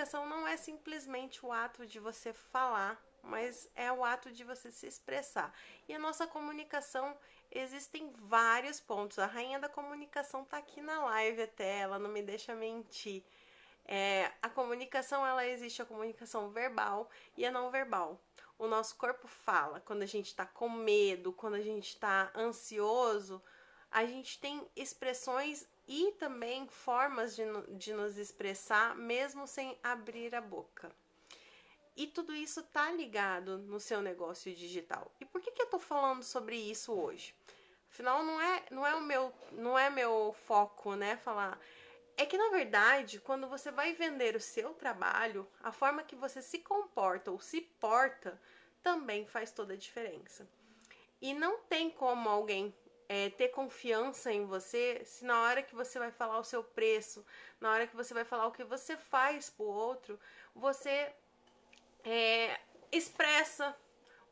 comunicação não é simplesmente o ato de você falar, mas é o ato de você se expressar. E a nossa comunicação existem vários pontos. A rainha da comunicação tá aqui na live até, ela não me deixa mentir. É, a comunicação, ela existe a comunicação verbal e a não verbal. O nosso corpo fala quando a gente está com medo, quando a gente está ansioso, a gente tem expressões e também formas de, de nos expressar mesmo sem abrir a boca. E tudo isso tá ligado no seu negócio digital. E por que, que eu tô falando sobre isso hoje? Afinal, não é, não é o meu, não é meu foco, né? Falar. É que na verdade, quando você vai vender o seu trabalho, a forma que você se comporta ou se porta também faz toda a diferença. E não tem como alguém é, ter confiança em você se na hora que você vai falar o seu preço, na hora que você vai falar o que você faz pro outro, você é, expressa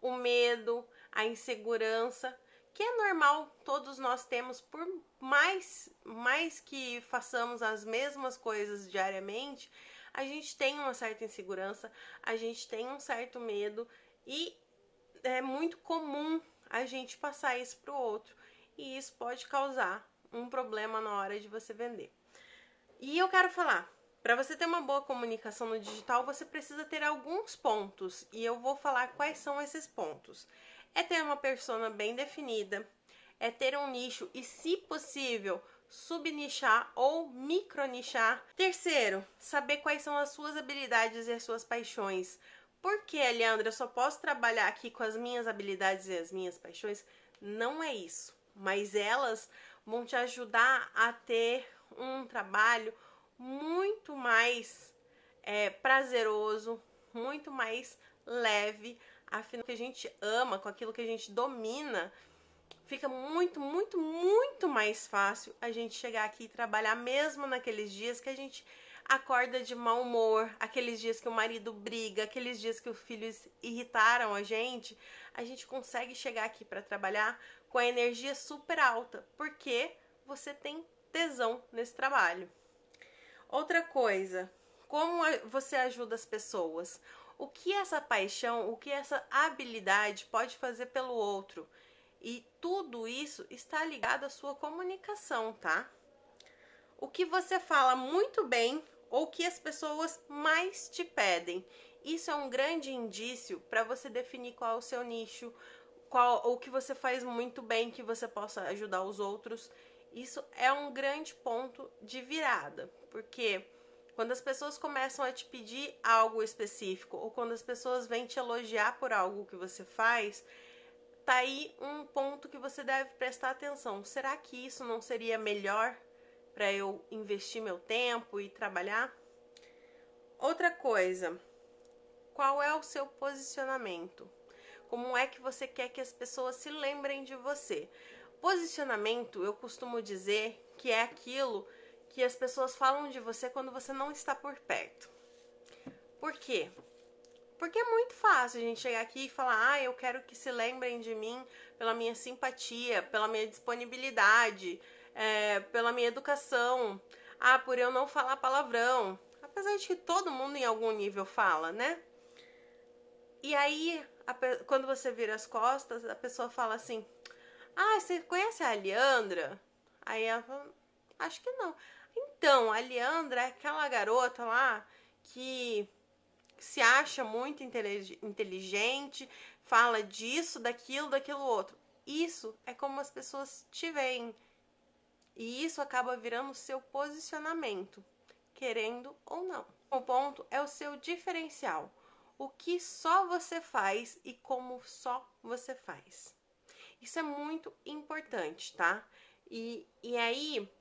o medo, a insegurança, que é normal, todos nós temos, por mais, mais que façamos as mesmas coisas diariamente, a gente tem uma certa insegurança, a gente tem um certo medo e é muito comum a gente passar isso para o outro e isso pode causar um problema na hora de você vender. E eu quero falar, para você ter uma boa comunicação no digital, você precisa ter alguns pontos e eu vou falar quais são esses pontos. É ter uma persona bem definida, é ter um nicho e, se possível, subnichar ou micronichar. Terceiro, saber quais são as suas habilidades e as suas paixões. Por que, Leandra, eu só posso trabalhar aqui com as minhas habilidades e as minhas paixões? Não é isso mas elas vão te ajudar a ter um trabalho muito mais é, prazeroso, muito mais leve, afinal que a gente ama, com aquilo que a gente domina, fica muito, muito, muito mais fácil a gente chegar aqui e trabalhar mesmo naqueles dias que a gente acorda de mau humor, aqueles dias que o marido briga, aqueles dias que os filhos irritaram a gente, a gente consegue chegar aqui para trabalhar com a energia super alta, porque você tem tesão nesse trabalho. Outra coisa, como você ajuda as pessoas? O que essa paixão, o que essa habilidade pode fazer pelo outro? E tudo isso está ligado à sua comunicação, tá? O que você fala muito bem ou que as pessoas mais te pedem. Isso é um grande indício para você definir qual é o seu nicho, qual o que você faz muito bem que você possa ajudar os outros. Isso é um grande ponto de virada, porque quando as pessoas começam a te pedir algo específico ou quando as pessoas vêm te elogiar por algo que você faz, tá aí um ponto que você deve prestar atenção. Será que isso não seria melhor para eu investir meu tempo e trabalhar. Outra coisa, qual é o seu posicionamento? Como é que você quer que as pessoas se lembrem de você? Posicionamento, eu costumo dizer que é aquilo que as pessoas falam de você quando você não está por perto. Por quê? Porque é muito fácil a gente chegar aqui e falar: ah, eu quero que se lembrem de mim pela minha simpatia, pela minha disponibilidade, é, pela minha educação, ah, por eu não falar palavrão. Apesar de que todo mundo em algum nível fala, né? E aí, a, quando você vira as costas, a pessoa fala assim: Ah, você conhece a Leandra? Aí ela fala: Acho que não. Então, a Leandra é aquela garota lá que se acha muito inteligente, fala disso, daquilo, daquilo outro. Isso é como as pessoas te veem. E isso acaba virando o seu posicionamento, querendo ou não. O ponto é o seu diferencial. O que só você faz e como só você faz. Isso é muito importante, tá? E, e aí,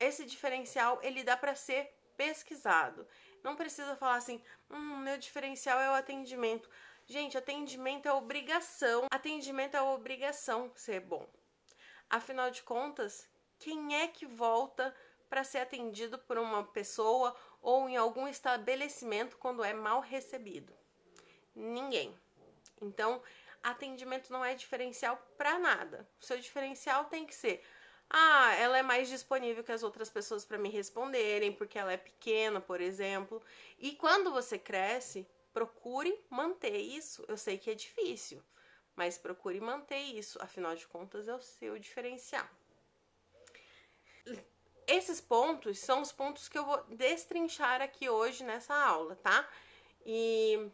esse diferencial ele dá para ser pesquisado. Não precisa falar assim, hum, meu diferencial é o atendimento. Gente, atendimento é obrigação. Atendimento é obrigação ser bom. Afinal de contas, quem é que volta para ser atendido por uma pessoa ou em algum estabelecimento quando é mal recebido? Ninguém. Então, atendimento não é diferencial para nada. O seu diferencial tem que ser Ah, ela é mais disponível que as outras pessoas para me responderem, porque ela é pequena, por exemplo. E quando você cresce, procure manter isso. Eu sei que é difícil, mas procure manter isso, afinal de contas é o seu diferencial. Esses pontos são os pontos que eu vou destrinchar aqui hoje nessa aula, tá? E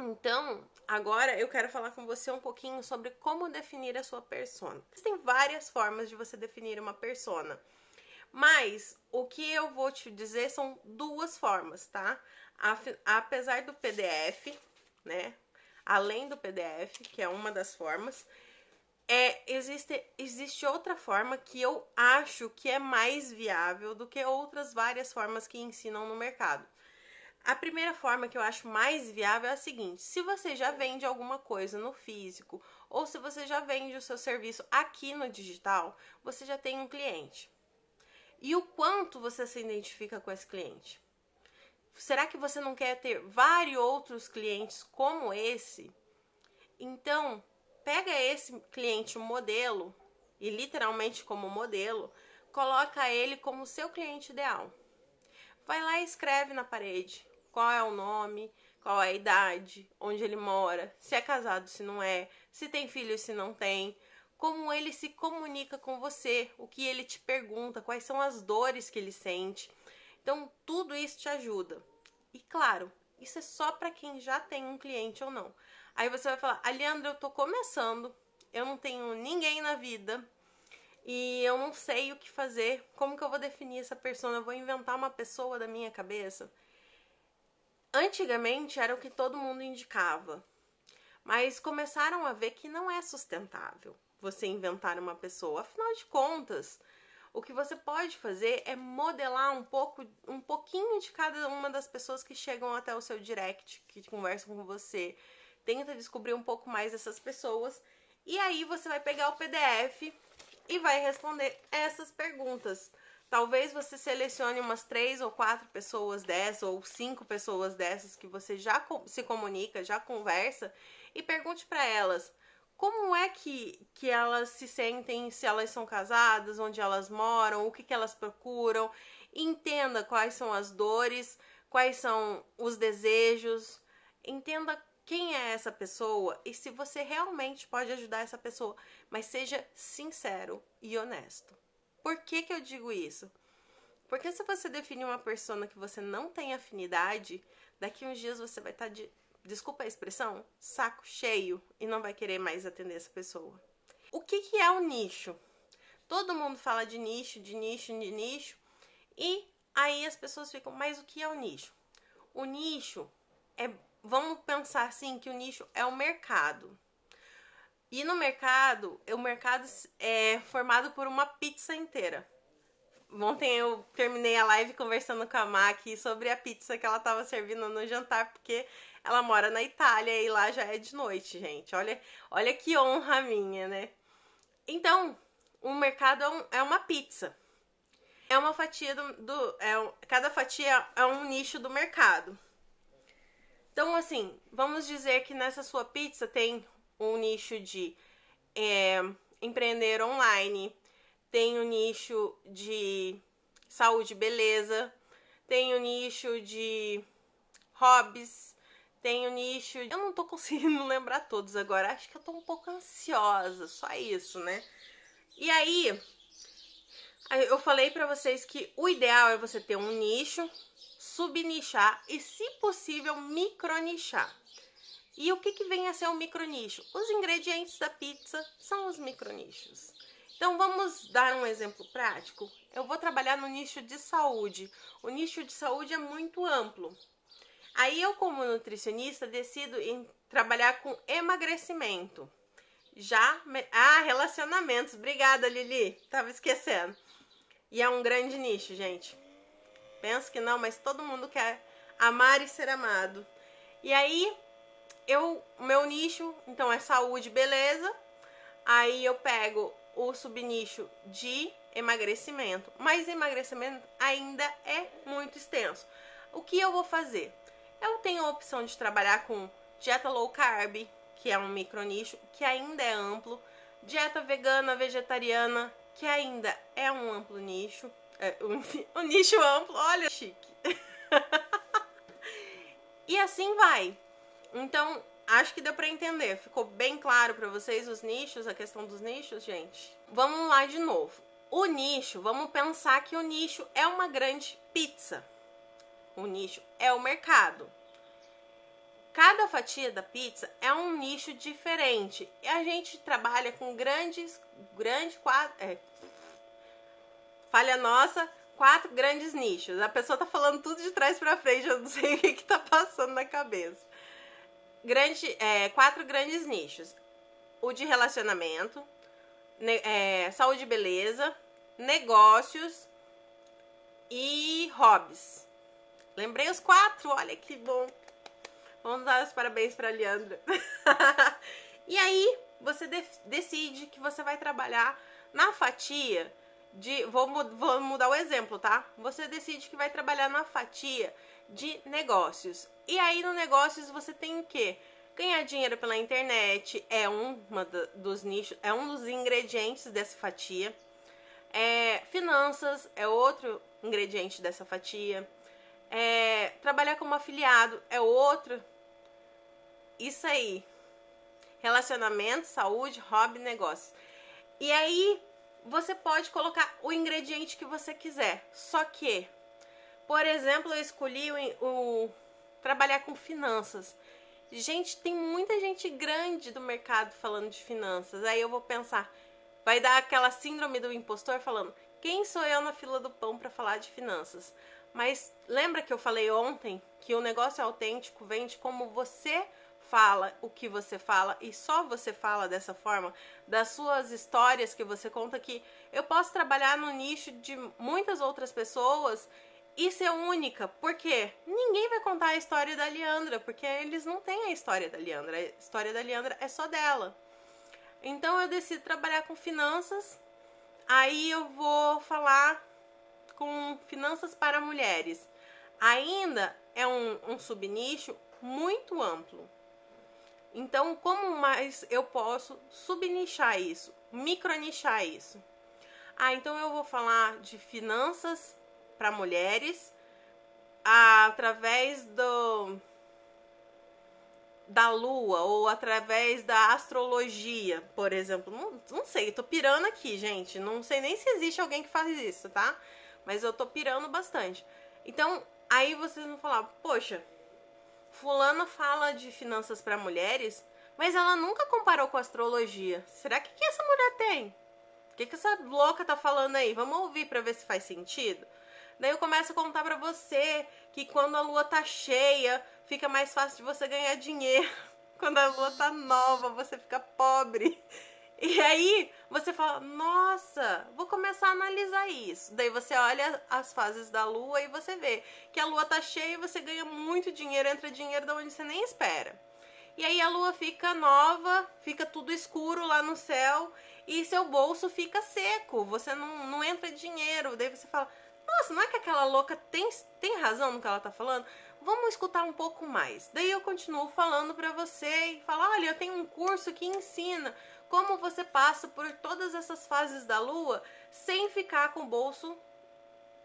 então, agora eu quero falar com você um pouquinho sobre como definir a sua persona. Existem várias formas de você definir uma persona. Mas o que eu vou te dizer são duas formas, tá? Apesar do PDF, né? Além do PDF, que é uma das formas, é, existe, existe outra forma que eu acho que é mais viável do que outras várias formas que ensinam no mercado. A primeira forma que eu acho mais viável é a seguinte: se você já vende alguma coisa no físico ou se você já vende o seu serviço aqui no digital, você já tem um cliente. E o quanto você se identifica com esse cliente? Será que você não quer ter vários outros clientes como esse? Então, pega esse cliente modelo e literalmente como modelo, coloca ele como seu cliente ideal. Vai lá e escreve na parede qual é o nome, qual é a idade, onde ele mora, se é casado, se não é, se tem filho, se não tem, como ele se comunica com você, o que ele te pergunta, quais são as dores que ele sente. Então, tudo isso te ajuda. E claro, isso é só para quem já tem um cliente ou não. Aí você vai falar: "Aliandra, eu tô começando, eu não tenho ninguém na vida e eu não sei o que fazer. Como que eu vou definir essa pessoa? Eu vou inventar uma pessoa da minha cabeça?" Antigamente era o que todo mundo indicava, mas começaram a ver que não é sustentável você inventar uma pessoa. Afinal de contas, o que você pode fazer é modelar um pouco, um pouquinho de cada uma das pessoas que chegam até o seu direct, que conversam com você. Tenta descobrir um pouco mais dessas pessoas e aí você vai pegar o PDF e vai responder essas perguntas. Talvez você selecione umas três ou quatro pessoas dessas, ou cinco pessoas dessas que você já se comunica, já conversa, e pergunte para elas como é que, que elas se sentem, se elas são casadas, onde elas moram, o que, que elas procuram. Entenda quais são as dores, quais são os desejos. Entenda quem é essa pessoa e se você realmente pode ajudar essa pessoa, mas seja sincero e honesto. Por que, que eu digo isso? Porque se você definir uma persona que você não tem afinidade, daqui uns dias você vai estar tá de, desculpa a expressão, saco cheio e não vai querer mais atender essa pessoa. O que, que é o nicho? Todo mundo fala de nicho, de nicho, de nicho, e aí as pessoas ficam, mas o que é o nicho? O nicho é, vamos pensar assim, que o nicho é o mercado. E no mercado, o mercado é formado por uma pizza inteira. Ontem eu terminei a live conversando com a Mac sobre a pizza que ela estava servindo no jantar, porque ela mora na Itália e lá já é de noite, gente. Olha, olha que honra minha, né? Então, o mercado é, um, é uma pizza. É uma fatia do. do é, cada fatia é um nicho do mercado. Então, assim, vamos dizer que nessa sua pizza tem um nicho de é, empreender online, tem o um nicho de saúde e beleza, tem o um nicho de hobbies, tem o nicho. Eu não tô conseguindo lembrar todos agora, acho que eu tô um pouco ansiosa, só isso, né? E aí, eu falei para vocês que o ideal é você ter um nicho, subnichar e, se possível, micronichar. E o que, que vem a ser o micronicho? Os ingredientes da pizza são os micronichos. Então vamos dar um exemplo prático. Eu vou trabalhar no nicho de saúde. O nicho de saúde é muito amplo. Aí eu, como nutricionista, decido em trabalhar com emagrecimento. Já. Ah, relacionamentos. Obrigada, Lili. Tava esquecendo. E é um grande nicho, gente. Penso que não, mas todo mundo quer amar e ser amado. E aí eu, meu nicho, então é saúde, beleza. Aí eu pego o subnicho de emagrecimento, mas emagrecimento ainda é muito extenso. O que eu vou fazer? Eu tenho a opção de trabalhar com dieta low carb, que é um micronicho, que ainda é amplo, dieta vegana, vegetariana, que ainda é um amplo nicho, é, um, um nicho amplo, olha, chique. e assim vai. Então, acho que deu para entender. Ficou bem claro para vocês os nichos, a questão dos nichos, gente? Vamos lá de novo. O nicho, vamos pensar que o nicho é uma grande pizza. O nicho é o mercado. Cada fatia da pizza é um nicho diferente. E a gente trabalha com grandes, grandes quatro, é, falha nossa, quatro grandes nichos. A pessoa tá falando tudo de trás para frente, eu não sei o que, que tá passando na cabeça. Grande, é, quatro grandes nichos: o de relacionamento, ne, é, saúde e beleza, negócios e hobbies. Lembrei os quatro, olha que bom. Vamos dar os parabéns para Leandra. e aí, você de decide que você vai trabalhar na fatia de. Vou, vou mudar o exemplo, tá? Você decide que vai trabalhar na fatia de negócios. E aí, no negócios, você tem o quê? Ganhar dinheiro pela internet é um dos nichos, é um dos ingredientes dessa fatia. É, finanças é outro ingrediente dessa fatia. É, trabalhar como afiliado é outro isso aí. Relacionamento, saúde, hobby, negócio. E aí você pode colocar o ingrediente que você quiser. Só que, por exemplo, eu escolhi o, o trabalhar com finanças. Gente, tem muita gente grande do mercado falando de finanças. Aí eu vou pensar, vai dar aquela síndrome do impostor falando: quem sou eu na fila do pão para falar de finanças? Mas lembra que eu falei ontem que o negócio autêntico vem de como você fala o que você fala e só você fala dessa forma, das suas histórias que você conta que eu posso trabalhar no nicho de muitas outras pessoas e ser única, porque ninguém vai contar a história da Leandra, porque eles não têm a história da Leandra, a história da Leandra é só dela. Então eu decido trabalhar com finanças, aí eu vou falar com finanças para mulheres. Ainda é um, um subnicho muito amplo. Então, como mais eu posso subnichar isso, micronichar isso? Ah, então eu vou falar de finanças para mulheres através do da lua ou através da astrologia, por exemplo. Não, não sei, tô pirando aqui, gente. Não sei nem se existe alguém que faz isso, tá? Mas eu tô pirando bastante. Então, aí vocês vão falar, poxa, Fulana fala de finanças para mulheres, mas ela nunca comparou com astrologia. Será que, que essa mulher tem? O que, que essa louca tá falando aí? Vamos ouvir para ver se faz sentido? Daí eu começo a contar para você que quando a lua tá cheia, fica mais fácil de você ganhar dinheiro. Quando a lua tá nova, você fica pobre. E aí você fala, nossa, vou começar a analisar isso. Daí você olha as fases da lua e você vê que a lua tá cheia e você ganha muito dinheiro, entra dinheiro da onde você nem espera. E aí a lua fica nova, fica tudo escuro lá no céu e seu bolso fica seco, você não, não entra dinheiro. Daí você fala, nossa, não é que aquela louca tem, tem razão no que ela tá falando? Vamos escutar um pouco mais. Daí eu continuo falando para você e falo, olha, eu tenho um curso que ensina como você passa por todas essas fases da lua sem ficar com o bolso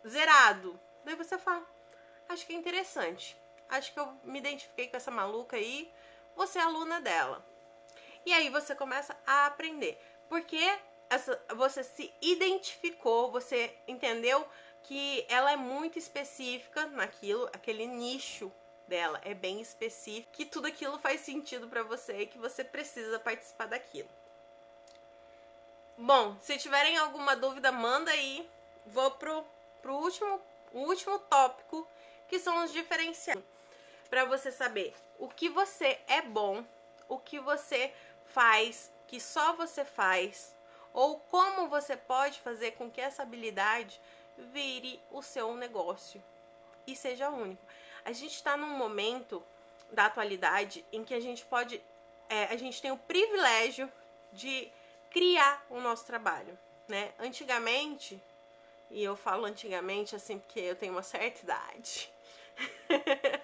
zerado. Daí você fala, acho que é interessante. Acho que eu me identifiquei com essa maluca aí, você é aluna dela. E aí você começa a aprender. Porque essa, você se identificou, você entendeu que ela é muito específica naquilo, aquele nicho dela é bem específico, que tudo aquilo faz sentido para você e que você precisa participar daquilo. Bom, se tiverem alguma dúvida, manda aí. Vou pro, pro último, último tópico, que são os diferenciais. Para você saber o que você é bom, o que você faz, que só você faz, ou como você pode fazer com que essa habilidade vire o seu negócio e seja único. A gente está num momento da atualidade em que a gente pode, é, a gente tem o privilégio de criar o nosso trabalho, né? Antigamente, e eu falo antigamente assim porque eu tenho uma certa idade.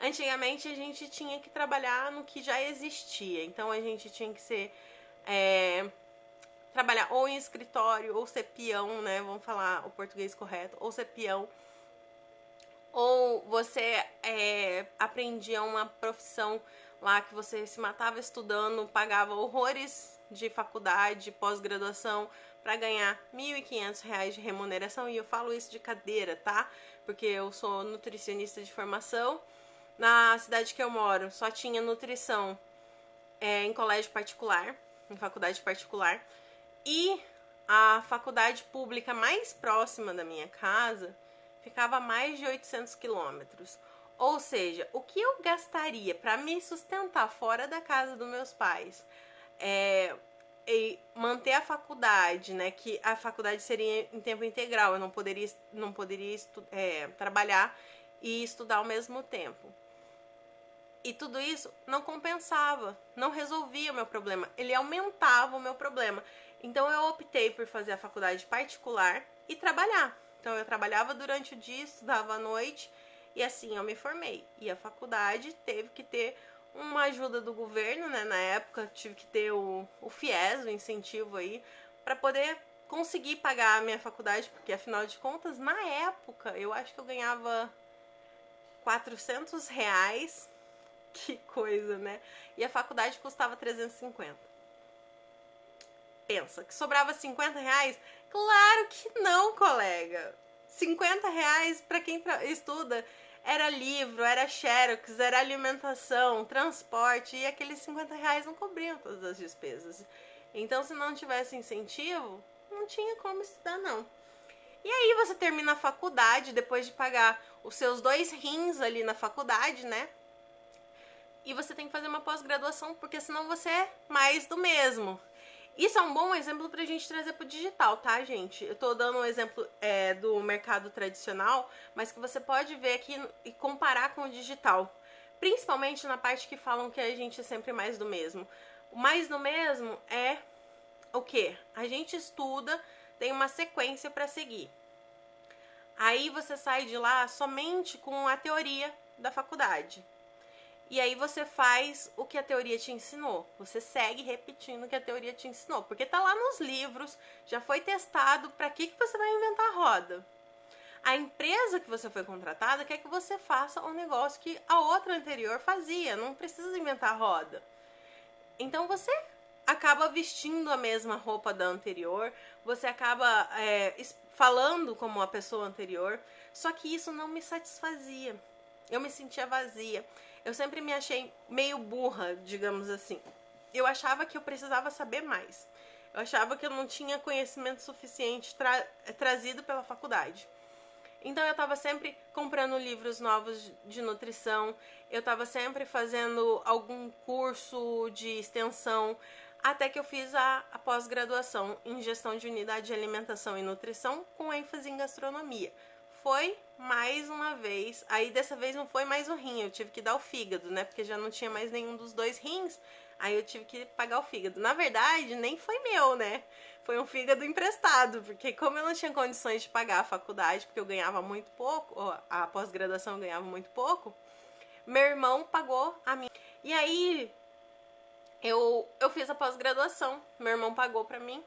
Antigamente a gente tinha que trabalhar no que já existia, então a gente tinha que ser é, trabalhar ou em escritório, ou ser peão, né? Vamos falar o português correto, ou ser peão. Ou você é, aprendia uma profissão lá que você se matava estudando, pagava horrores de faculdade, pós-graduação, para ganhar R$ 1.500 de remuneração. E eu falo isso de cadeira, tá? Porque eu sou nutricionista de formação. Na cidade que eu moro, só tinha nutrição é, em colégio particular, em faculdade particular. E a faculdade pública mais próxima da minha casa ficava a mais de 800 quilômetros. Ou seja, o que eu gastaria para me sustentar fora da casa dos meus pais, é, e manter a faculdade, né? Que a faculdade seria em tempo integral, eu não poderia, não poderia é, trabalhar e estudar ao mesmo tempo. E tudo isso não compensava, não resolvia o meu problema, ele aumentava o meu problema. Então eu optei por fazer a faculdade particular e trabalhar. Então eu trabalhava durante o dia, estudava à noite e assim eu me formei. E a faculdade teve que ter uma ajuda do governo, né? Na época tive que ter o, o FIES, o incentivo aí, para poder conseguir pagar a minha faculdade, porque afinal de contas, na época, eu acho que eu ganhava 400 reais. Que coisa, né? E a faculdade custava 350. Pensa, que sobrava 50 reais? Claro que não, colega. 50 reais para quem estuda era livro, era xerox, era alimentação, transporte, e aqueles 50 reais não cobriam todas as despesas. Então, se não tivesse incentivo, não tinha como estudar, não. E aí você termina a faculdade, depois de pagar os seus dois rins ali na faculdade, né? E você tem que fazer uma pós-graduação, porque senão você é mais do mesmo. Isso é um bom exemplo para a gente trazer para o digital, tá, gente? Eu estou dando um exemplo é, do mercado tradicional, mas que você pode ver aqui e comparar com o digital. Principalmente na parte que falam que a gente é sempre mais do mesmo. O mais do mesmo é o que? A gente estuda, tem uma sequência para seguir. Aí você sai de lá somente com a teoria da faculdade. E aí você faz o que a teoria te ensinou. Você segue repetindo o que a teoria te ensinou, porque tá lá nos livros, já foi testado, para que que você vai inventar a roda? A empresa que você foi contratada quer que você faça um negócio que a outra anterior fazia, não precisa inventar a roda. Então você acaba vestindo a mesma roupa da anterior, você acaba é, falando como a pessoa anterior, só que isso não me satisfazia. Eu me sentia vazia eu sempre me achei meio burra, digamos assim. Eu achava que eu precisava saber mais. Eu achava que eu não tinha conhecimento suficiente tra trazido pela faculdade. Então eu estava sempre comprando livros novos de nutrição, eu estava sempre fazendo algum curso de extensão, até que eu fiz a, a pós-graduação em gestão de unidade de alimentação e nutrição com ênfase em gastronomia foi mais uma vez. Aí dessa vez não foi mais o rim, eu tive que dar o fígado, né? Porque já não tinha mais nenhum dos dois rins. Aí eu tive que pagar o fígado. Na verdade, nem foi meu, né? Foi um fígado emprestado, porque como eu não tinha condições de pagar a faculdade, porque eu ganhava muito pouco, a pós-graduação ganhava muito pouco, meu irmão pagou a minha. E aí eu, eu fiz a pós-graduação, meu irmão pagou para mim.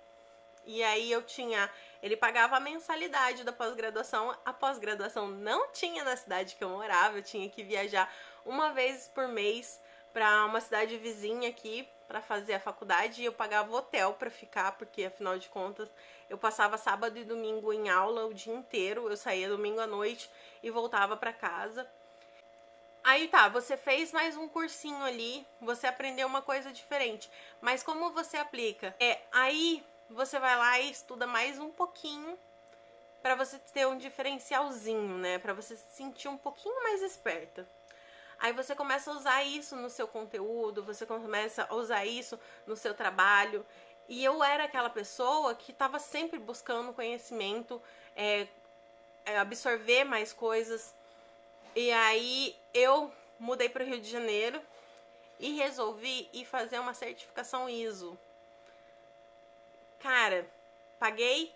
E aí eu tinha ele pagava a mensalidade da pós-graduação. A pós-graduação não tinha na cidade que eu morava, eu tinha que viajar uma vez por mês para uma cidade vizinha aqui para fazer a faculdade e eu pagava hotel para ficar, porque afinal de contas eu passava sábado e domingo em aula o dia inteiro, eu saía domingo à noite e voltava para casa. Aí tá, você fez mais um cursinho ali, você aprendeu uma coisa diferente, mas como você aplica? É, aí você vai lá e estuda mais um pouquinho para você ter um diferencialzinho, né? Para você se sentir um pouquinho mais esperta. Aí você começa a usar isso no seu conteúdo, você começa a usar isso no seu trabalho. E eu era aquela pessoa que estava sempre buscando conhecimento, é, é, absorver mais coisas. E aí eu mudei para o Rio de Janeiro e resolvi ir fazer uma certificação ISO. Cara, paguei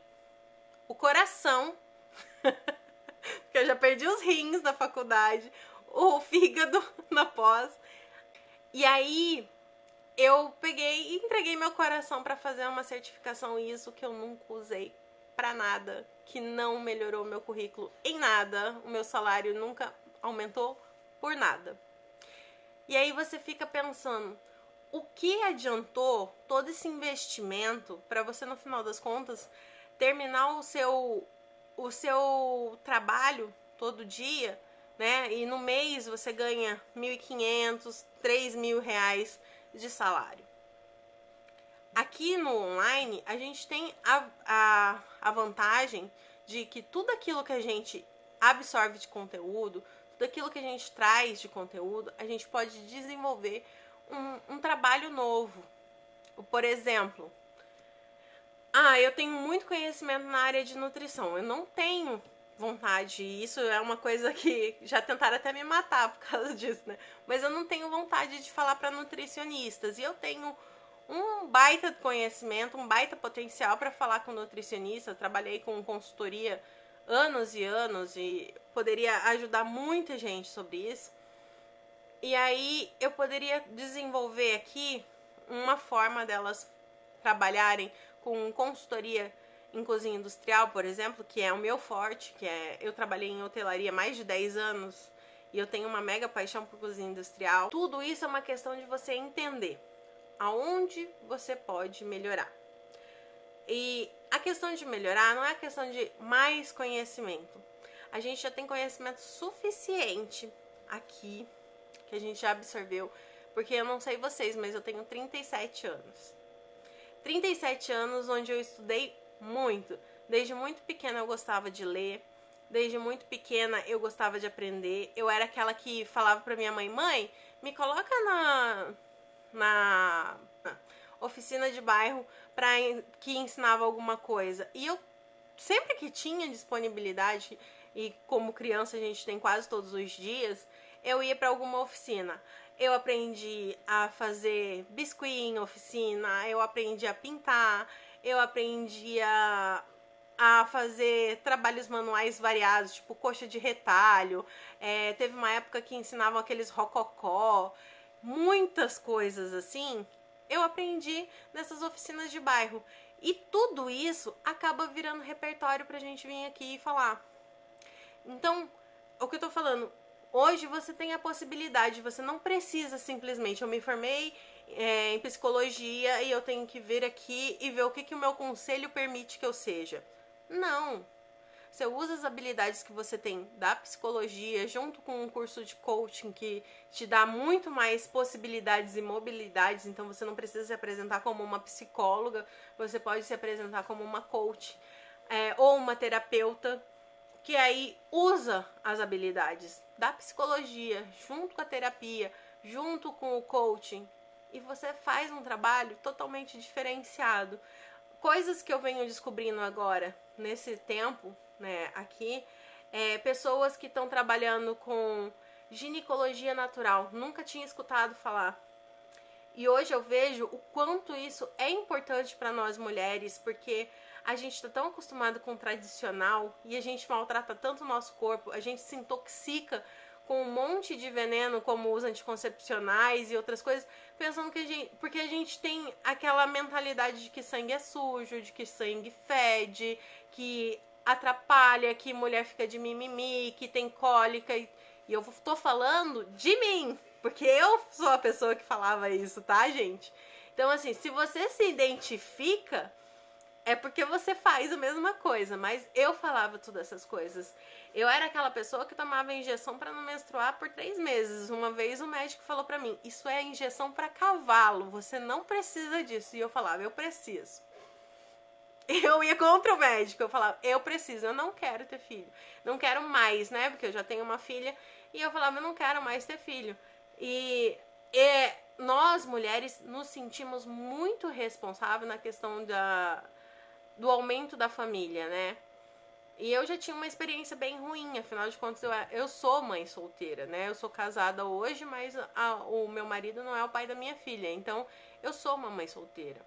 o coração, porque eu já perdi os rins na faculdade, o fígado na pós. E aí eu peguei e entreguei meu coração para fazer uma certificação ISO que eu nunca usei para nada, que não melhorou meu currículo em nada, o meu salário nunca aumentou por nada. E aí você fica pensando, o que adiantou todo esse investimento para você no final das contas terminar o seu o seu trabalho todo dia, né? E no mês você ganha 1.500, 3.000 reais de salário. Aqui no online, a gente tem a, a, a vantagem de que tudo aquilo que a gente absorve de conteúdo, tudo aquilo que a gente traz de conteúdo, a gente pode desenvolver um, um trabalho novo. Por exemplo, ah, eu tenho muito conhecimento na área de nutrição. Eu não tenho vontade. Isso é uma coisa que já tentaram até me matar por causa disso, né? Mas eu não tenho vontade de falar para nutricionistas. E eu tenho um baita conhecimento, um baita potencial para falar com nutricionista. Eu trabalhei com consultoria anos e anos e poderia ajudar muita gente sobre isso. E aí eu poderia desenvolver aqui uma forma delas trabalharem com consultoria em cozinha industrial, por exemplo, que é o meu forte, que é eu trabalhei em hotelaria mais de 10 anos e eu tenho uma mega paixão por cozinha industrial. Tudo isso é uma questão de você entender aonde você pode melhorar. E a questão de melhorar não é a questão de mais conhecimento. A gente já tem conhecimento suficiente aqui que a gente já absorveu, porque eu não sei vocês, mas eu tenho 37 anos. 37 anos onde eu estudei muito. Desde muito pequena eu gostava de ler. Desde muito pequena eu gostava de aprender. Eu era aquela que falava pra minha mãe: mãe, me coloca na, na oficina de bairro para que ensinava alguma coisa. E eu sempre que tinha disponibilidade e como criança a gente tem quase todos os dias, eu ia para alguma oficina. Eu aprendi a fazer biscuit em oficina, eu aprendi a pintar, eu aprendi a, a fazer trabalhos manuais variados, tipo coxa de retalho. É, teve uma época que ensinavam aqueles rococó, muitas coisas assim. Eu aprendi nessas oficinas de bairro. E tudo isso acaba virando repertório pra gente vir aqui e falar. Então, o que eu tô falando, hoje você tem a possibilidade, você não precisa simplesmente, eu me formei é, em psicologia e eu tenho que vir aqui e ver o que, que o meu conselho permite que eu seja. Não. Você usa as habilidades que você tem da psicologia junto com um curso de coaching que te dá muito mais possibilidades e mobilidades. Então você não precisa se apresentar como uma psicóloga, você pode se apresentar como uma coach é, ou uma terapeuta que aí usa as habilidades da psicologia junto com a terapia, junto com o coaching e você faz um trabalho totalmente diferenciado. Coisas que eu venho descobrindo agora, nesse tempo, né, aqui, é, pessoas que estão trabalhando com ginecologia natural. Nunca tinha escutado falar. E hoje eu vejo o quanto isso é importante para nós mulheres, porque a gente está tão acostumado com o tradicional e a gente maltrata tanto o nosso corpo, a gente se intoxica com um monte de veneno, como os anticoncepcionais e outras coisas, pensando que a gente. Porque a gente tem aquela mentalidade de que sangue é sujo, de que sangue fede, que atrapalha, que mulher fica de mimimi, que tem cólica. E, e eu tô falando de mim, porque eu sou a pessoa que falava isso, tá, gente? Então, assim, se você se identifica, é porque você faz a mesma coisa, mas eu falava todas essas coisas. Eu era aquela pessoa que tomava injeção para não menstruar por três meses. Uma vez o médico falou para mim: Isso é injeção para cavalo, você não precisa disso. E eu falava: Eu preciso. Eu ia contra o médico, eu falava: Eu preciso, eu não quero ter filho. Não quero mais, né? Porque eu já tenho uma filha. E eu falava: Eu não quero mais ter filho. E, e nós mulheres nos sentimos muito responsáveis na questão da, do aumento da família, né? E eu já tinha uma experiência bem ruim, afinal de contas, eu, eu sou mãe solteira, né? Eu sou casada hoje, mas a, o meu marido não é o pai da minha filha. Então, eu sou uma mãe solteira.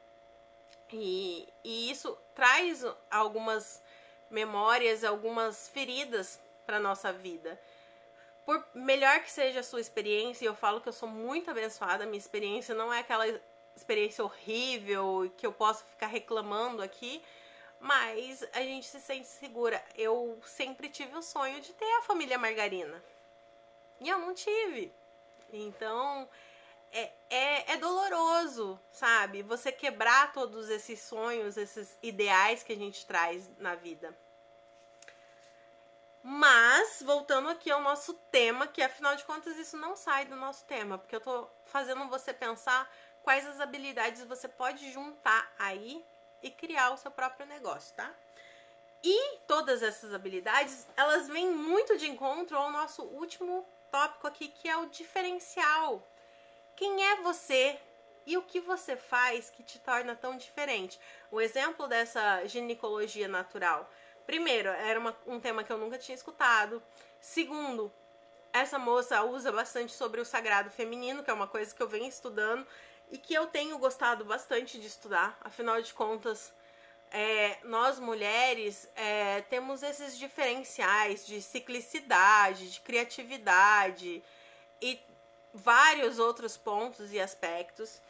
E, e isso traz algumas memórias, algumas feridas para nossa vida. Por melhor que seja a sua experiência, eu falo que eu sou muito abençoada, minha experiência não é aquela experiência horrível que eu posso ficar reclamando aqui, mas a gente se sente segura. Eu sempre tive o sonho de ter a família Margarina. E eu não tive. Então, é, é, é, doloroso, sabe? Você quebrar todos esses sonhos, esses ideais que a gente traz na vida. Mas, voltando aqui ao nosso tema, que afinal de contas isso não sai do nosso tema, porque eu tô fazendo você pensar quais as habilidades você pode juntar aí e criar o seu próprio negócio, tá? E todas essas habilidades, elas vêm muito de encontro ao nosso último tópico aqui, que é o diferencial. Quem é você e o que você faz que te torna tão diferente? O exemplo dessa ginecologia natural. Primeiro, era uma, um tema que eu nunca tinha escutado. Segundo, essa moça usa bastante sobre o sagrado feminino, que é uma coisa que eu venho estudando e que eu tenho gostado bastante de estudar. Afinal de contas, é, nós mulheres é, temos esses diferenciais de ciclicidade, de criatividade e vários outros pontos e aspectos,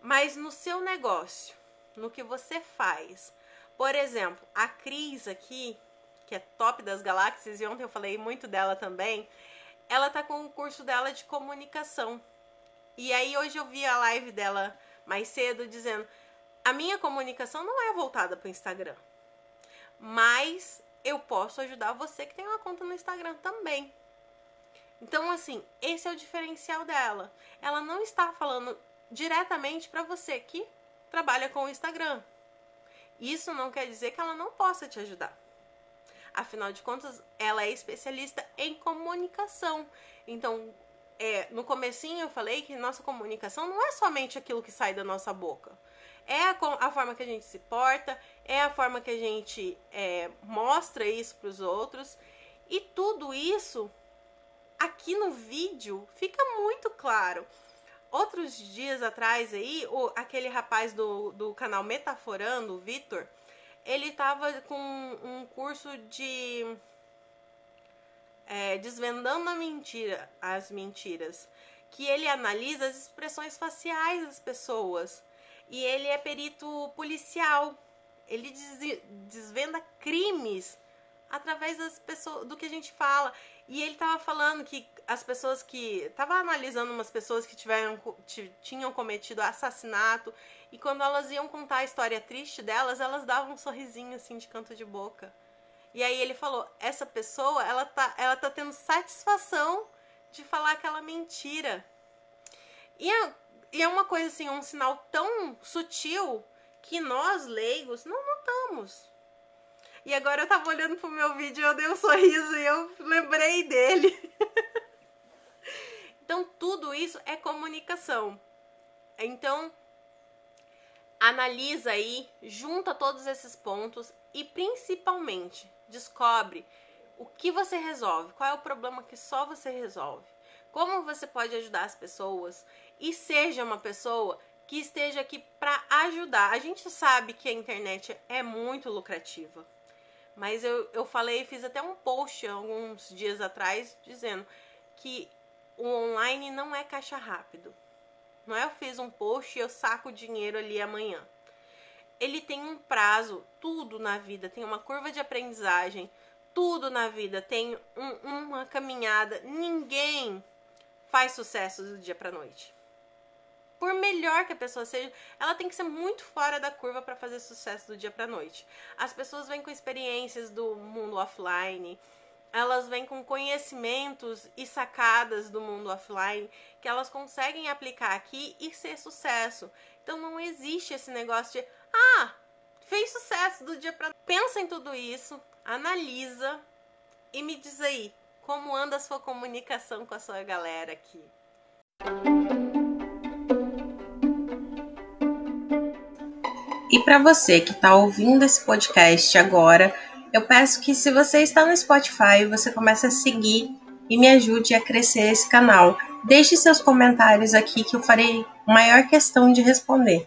mas no seu negócio, no que você faz. Por exemplo, a Cris aqui, que é top das galáxias, e ontem eu falei muito dela também, ela tá com o curso dela de comunicação. E aí hoje eu vi a live dela mais cedo dizendo: a minha comunicação não é voltada para o Instagram. Mas eu posso ajudar você que tem uma conta no Instagram também. Então, assim, esse é o diferencial dela. Ela não está falando diretamente para você que trabalha com o Instagram. Isso não quer dizer que ela não possa te ajudar. Afinal de contas, ela é especialista em comunicação. Então, é, no comecinho eu falei que nossa comunicação não é somente aquilo que sai da nossa boca é a, a, forma que a gente se porta, é a forma que a gente é, mostra isso para os outros. E tudo isso aqui no vídeo fica muito claro. Outros dias atrás aí, o, aquele rapaz do, do canal Metaforando, o Vitor, ele tava com um curso de é, desvendando a mentira, as mentiras, que ele analisa as expressões faciais das pessoas e ele é perito policial. Ele desvenda crimes através das pessoas do que a gente fala. E ele estava falando que as pessoas que estava analisando umas pessoas que tiveram tinham cometido assassinato e quando elas iam contar a história triste delas, elas davam um sorrisinho assim de canto de boca. E aí ele falou: "Essa pessoa, ela tá ela tá tendo satisfação de falar aquela mentira". E e é uma coisa assim, um sinal tão sutil que nós, leigos, não notamos. E agora eu tava olhando pro meu vídeo eu dei um sorriso e eu lembrei dele. então, tudo isso é comunicação. Então, analisa aí, junta todos esses pontos e principalmente descobre o que você resolve, qual é o problema que só você resolve, como você pode ajudar as pessoas e seja uma pessoa que esteja aqui para ajudar. A gente sabe que a internet é muito lucrativa, mas eu, eu falei, fiz até um post alguns dias atrás dizendo que o online não é caixa rápido. Não é eu fiz um post e eu saco dinheiro ali amanhã. Ele tem um prazo, tudo na vida tem uma curva de aprendizagem, tudo na vida tem um, uma caminhada. Ninguém faz sucesso do dia para noite por melhor que a pessoa seja, ela tem que ser muito fora da curva para fazer sucesso do dia para noite. As pessoas vêm com experiências do mundo offline, elas vêm com conhecimentos e sacadas do mundo offline que elas conseguem aplicar aqui e ser sucesso. Então não existe esse negócio de ah, fez sucesso do dia para pensa em tudo isso, analisa e me diz aí como anda a sua comunicação com a sua galera aqui. E para você que está ouvindo esse podcast agora, eu peço que se você está no Spotify, você comece a seguir e me ajude a crescer esse canal. Deixe seus comentários aqui que eu farei maior questão de responder.